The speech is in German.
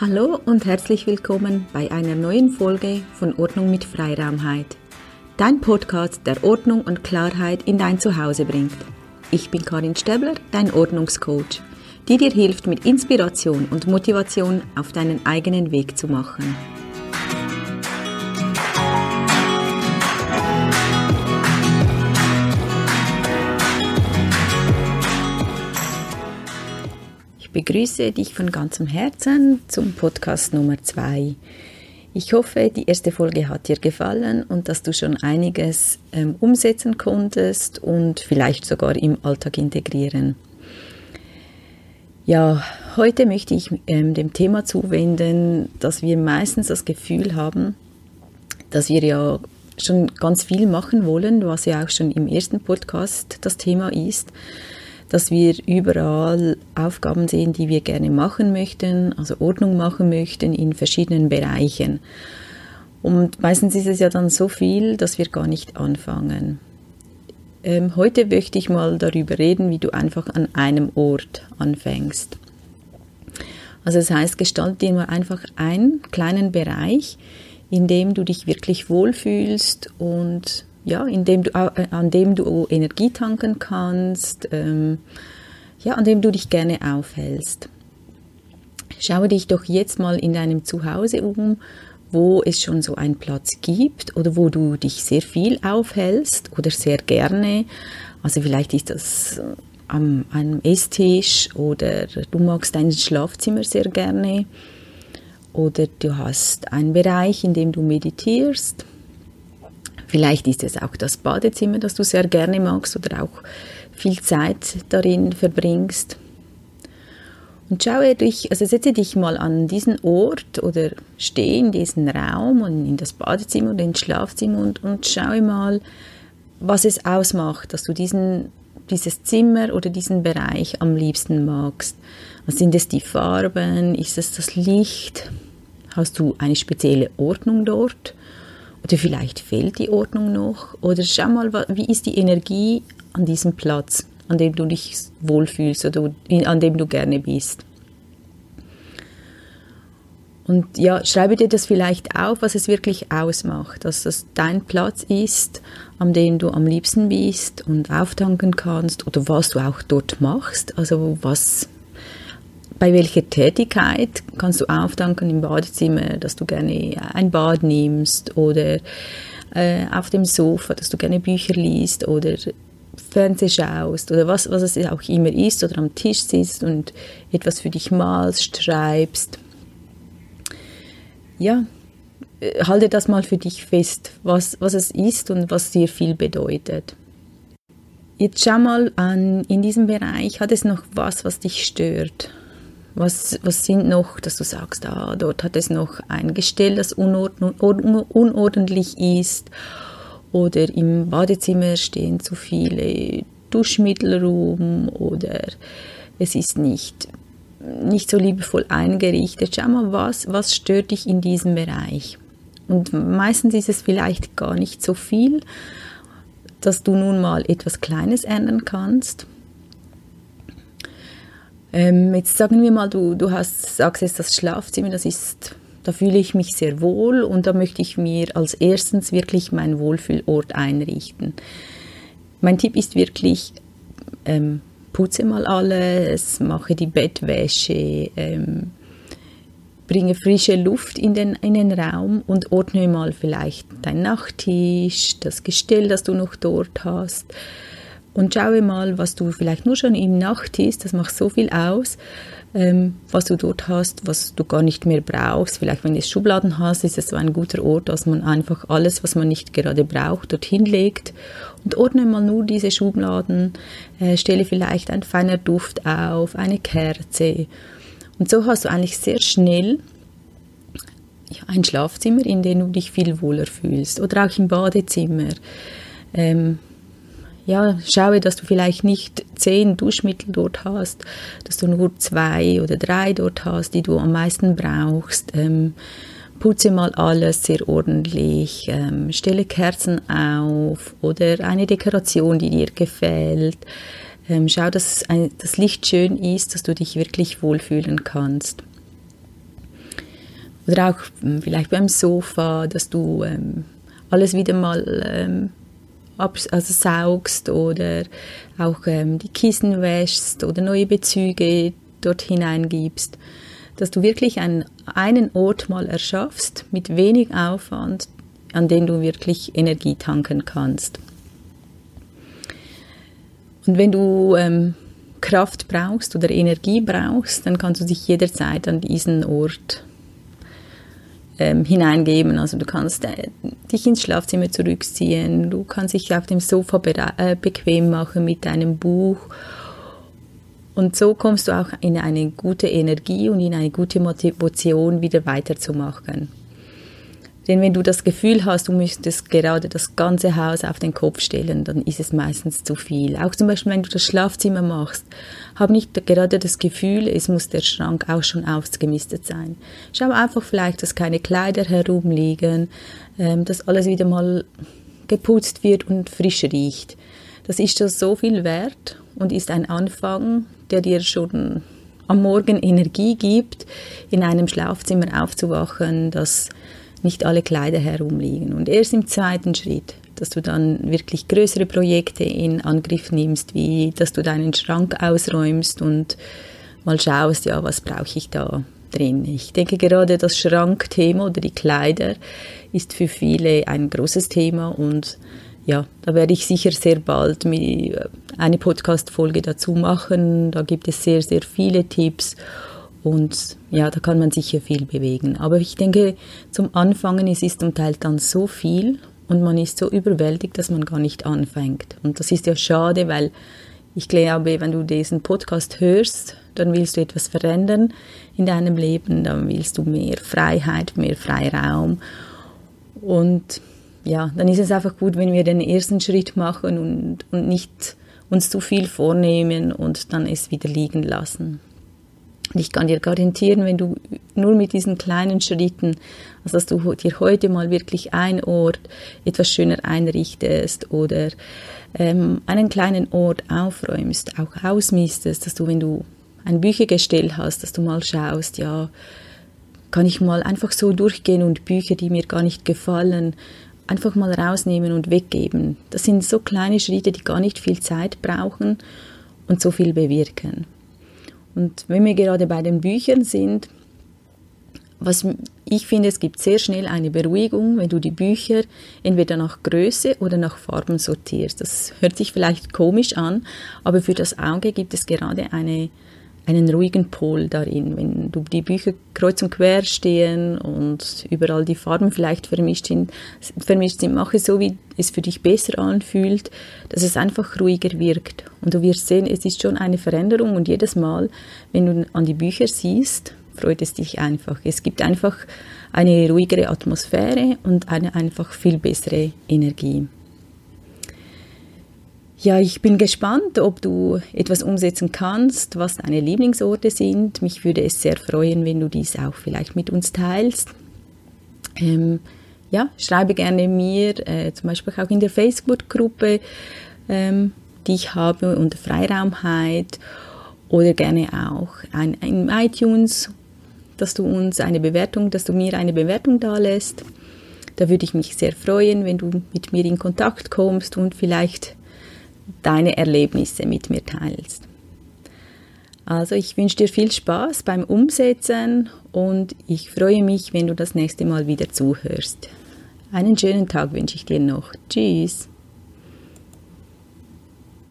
Hallo und herzlich willkommen bei einer neuen Folge von Ordnung mit Freiraumheit. Dein Podcast, der Ordnung und Klarheit in dein Zuhause bringt. Ich bin Karin Stäbler, dein Ordnungscoach, die dir hilft, mit Inspiration und Motivation auf deinen eigenen Weg zu machen. Begrüße dich von ganzem Herzen zum Podcast Nummer 2. Ich hoffe, die erste Folge hat dir gefallen und dass du schon einiges ähm, umsetzen konntest und vielleicht sogar im Alltag integrieren. Ja, heute möchte ich ähm, dem Thema zuwenden, dass wir meistens das Gefühl haben, dass wir ja schon ganz viel machen wollen, was ja auch schon im ersten Podcast das Thema ist dass wir überall Aufgaben sehen, die wir gerne machen möchten, also Ordnung machen möchten in verschiedenen Bereichen. Und meistens ist es ja dann so viel, dass wir gar nicht anfangen. Ähm, heute möchte ich mal darüber reden, wie du einfach an einem Ort anfängst. Also das heißt, gestalte dir mal einfach einen kleinen Bereich, in dem du dich wirklich wohlfühlst und ja, indem du, äh, an dem du Energie tanken kannst, ähm, ja, an dem du dich gerne aufhältst. Schaue dich doch jetzt mal in deinem Zuhause um, wo es schon so einen Platz gibt oder wo du dich sehr viel aufhältst oder sehr gerne. Also vielleicht ist das am einem Esstisch oder du magst dein Schlafzimmer sehr gerne oder du hast einen Bereich, in dem du meditierst Vielleicht ist es auch das Badezimmer, das du sehr gerne magst oder auch viel Zeit darin verbringst. Und schaue dich, also setze dich mal an diesen Ort oder stehe in diesen Raum und in das Badezimmer oder ins Schlafzimmer und, und schaue mal, was es ausmacht, dass du diesen, dieses Zimmer oder diesen Bereich am liebsten magst. Was sind es die Farben? Ist es das Licht? Hast du eine spezielle Ordnung dort? Oder vielleicht fehlt die Ordnung noch. Oder schau mal, wie ist die Energie an diesem Platz, an dem du dich wohlfühlst oder an dem du gerne bist. Und ja, schreibe dir das vielleicht auf, was es wirklich ausmacht, dass das dein Platz ist, an dem du am liebsten bist und auftanken kannst oder was du auch dort machst, also was bei welcher Tätigkeit kannst du aufdanken im Badezimmer, dass du gerne ein Bad nimmst oder äh, auf dem Sofa, dass du gerne Bücher liest oder Fernseh schaust oder was, was es auch immer ist oder am Tisch sitzt und etwas für dich malst, schreibst. Ja, äh, halte das mal für dich fest, was, was es ist und was dir viel bedeutet. Jetzt schau mal an, in diesem Bereich, hat es noch was, was dich stört? Was, was sind noch, dass du sagst, ah, dort hat es noch ein Gestell, das unordentlich ist oder im Badezimmer stehen zu viele Duschmittel rum oder es ist nicht, nicht so liebevoll eingerichtet. Schau mal, was, was stört dich in diesem Bereich? Und meistens ist es vielleicht gar nicht so viel, dass du nun mal etwas Kleines ändern kannst ähm, jetzt sagen wir mal, du, du hast, sagst jetzt das Schlafzimmer, das ist, da fühle ich mich sehr wohl und da möchte ich mir als erstens wirklich meinen Wohlfühlort einrichten. Mein Tipp ist wirklich, ähm, putze mal alles, mache die Bettwäsche, ähm, bringe frische Luft in den, in den Raum und ordne mal vielleicht deinen Nachttisch, das Gestell, das du noch dort hast und schaue mal, was du vielleicht nur schon im Nachttisch, das macht so viel aus, ähm, was du dort hast, was du gar nicht mehr brauchst. Vielleicht, wenn du Schubladen hast, ist es so ein guter Ort, dass man einfach alles, was man nicht gerade braucht, dorthin legt und ordne mal nur diese Schubladen, äh, stelle vielleicht ein feiner Duft auf, eine Kerze. Und so hast du eigentlich sehr schnell ein Schlafzimmer, in dem du dich viel wohler fühlst. Oder auch im Badezimmer. Ähm, ja, schaue, dass du vielleicht nicht zehn Duschmittel dort hast, dass du nur zwei oder drei dort hast, die du am meisten brauchst. Ähm, putze mal alles sehr ordentlich, ähm, stelle Kerzen auf oder eine Dekoration, die dir gefällt. Ähm, schau, dass ein, das Licht schön ist, dass du dich wirklich wohlfühlen kannst. Oder auch hm, vielleicht beim Sofa, dass du ähm, alles wieder mal ähm, also saugst oder auch ähm, die Kissen wäschst oder neue Bezüge dort hineingibst. Dass du wirklich einen, einen Ort mal erschaffst mit wenig Aufwand, an den du wirklich Energie tanken kannst. Und wenn du ähm, Kraft brauchst oder Energie brauchst, dann kannst du dich jederzeit an diesen Ort ähm, hineingeben. Also du kannst äh, dich ins Schlafzimmer zurückziehen, du kannst dich auf dem Sofa äh, bequem machen mit deinem Buch. Und so kommst du auch in eine gute Energie und in eine gute Motivation, wieder weiterzumachen. Denn wenn du das Gefühl hast, du müsstest gerade das ganze Haus auf den Kopf stellen, dann ist es meistens zu viel. Auch zum Beispiel, wenn du das Schlafzimmer machst, hab nicht gerade das Gefühl, es muss der Schrank auch schon ausgemistet sein. Schau einfach vielleicht, dass keine Kleider herumliegen, ähm, dass alles wieder mal geputzt wird und frisch riecht. Das ist schon so viel wert und ist ein Anfang, der dir schon am Morgen Energie gibt, in einem Schlafzimmer aufzuwachen, das nicht alle Kleider herumliegen. Und erst im zweiten Schritt, dass du dann wirklich größere Projekte in Angriff nimmst, wie dass du deinen Schrank ausräumst und mal schaust, ja, was brauche ich da drin. Ich denke gerade das Schrankthema oder die Kleider ist für viele ein großes Thema und ja, da werde ich sicher sehr bald eine Podcast-Folge dazu machen. Da gibt es sehr, sehr viele Tipps und ja, da kann man sicher viel bewegen. Aber ich denke, zum Anfangen es ist zum Teil dann so viel und man ist so überwältigt, dass man gar nicht anfängt. Und das ist ja schade, weil ich glaube, wenn du diesen Podcast hörst, dann willst du etwas verändern in deinem Leben, dann willst du mehr Freiheit, mehr Freiraum. Und ja, dann ist es einfach gut, wenn wir den ersten Schritt machen und, und nicht uns zu viel vornehmen und dann es wieder liegen lassen. Und ich kann dir garantieren, wenn du nur mit diesen kleinen Schritten, also dass du dir heute mal wirklich einen Ort etwas schöner einrichtest oder ähm, einen kleinen Ort aufräumst, auch ausmistest, dass du, wenn du ein Büchergestell hast, dass du mal schaust, ja, kann ich mal einfach so durchgehen und Bücher, die mir gar nicht gefallen, einfach mal rausnehmen und weggeben. Das sind so kleine Schritte, die gar nicht viel Zeit brauchen und so viel bewirken. Und wenn wir gerade bei den Büchern sind, was ich finde, es gibt sehr schnell eine Beruhigung, wenn du die Bücher entweder nach Größe oder nach Farben sortierst. Das hört sich vielleicht komisch an, aber für das Auge gibt es gerade eine einen ruhigen Pol darin. Wenn du die Bücher kreuz und quer stehen und überall die Farben vielleicht vermischt sind, vermischt sind, mache so, wie es für dich besser anfühlt, dass es einfach ruhiger wirkt. Und du wirst sehen, es ist schon eine Veränderung und jedes Mal, wenn du an die Bücher siehst, freut es dich einfach. Es gibt einfach eine ruhigere Atmosphäre und eine einfach viel bessere Energie. Ja, ich bin gespannt, ob du etwas umsetzen kannst, was deine Lieblingsorte sind. Mich würde es sehr freuen, wenn du dies auch vielleicht mit uns teilst. Ähm, ja, schreibe gerne mir, äh, zum Beispiel auch in der Facebook-Gruppe, ähm, die ich habe unter Freiraumheit oder gerne auch ein, in iTunes, dass du uns eine Bewertung, dass du mir eine Bewertung da lässt. Da würde ich mich sehr freuen, wenn du mit mir in Kontakt kommst und vielleicht deine Erlebnisse mit mir teilst. Also ich wünsche dir viel Spaß beim Umsetzen und ich freue mich, wenn du das nächste Mal wieder zuhörst. Einen schönen Tag wünsche ich dir noch. Tschüss.